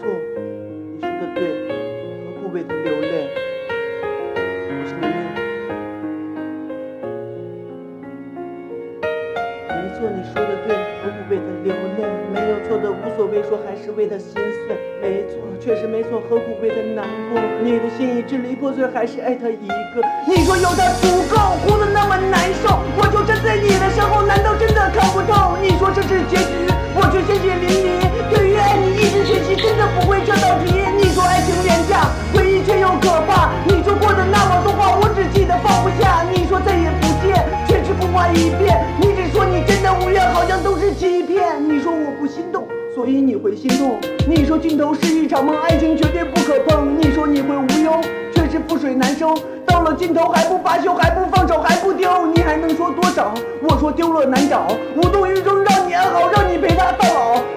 错，你说的对，何苦为他流泪？我是明明。没错，你说的对，何苦为他流泪？没有错的，无所谓，说还是为他心碎。没错，确实没错，何苦为他难过？你的心已支离破碎，还是爱他一个？你说有他足不会这道题。你说爱情廉价，回忆却又可怕。你说过的那么多话，我只记得放不下。你说再也不见，却只不过一遍。你只说你真的无怨，好像都是欺骗。你说我不心动，所以你会心动。你说尽头是一场梦，爱情绝对不可碰。你说你会无忧，却是覆水难收。到了尽头还不罢休，还不放手，还不丢，你还能说多少？我说丢了难找，无动于衷，让你安好，让你陪他到老。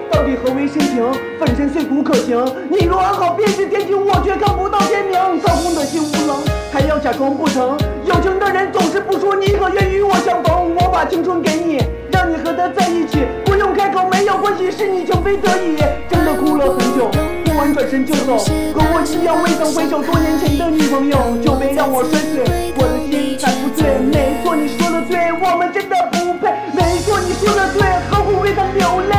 何为深情粉身碎骨可行你若安好便是天晴我却看不到天明。操控的心无能还要假装不疼有情的人总是不说你可愿与我相逢我把青春给你。让你和他在一起不用开口没有关系是你情非得已。真的哭了很久哭完转身就走和我一样未曾回首多年前的女朋友酒杯让我摔碎我的心才不醉没错你说的对我们真的不配没错你说的对何苦为他流泪？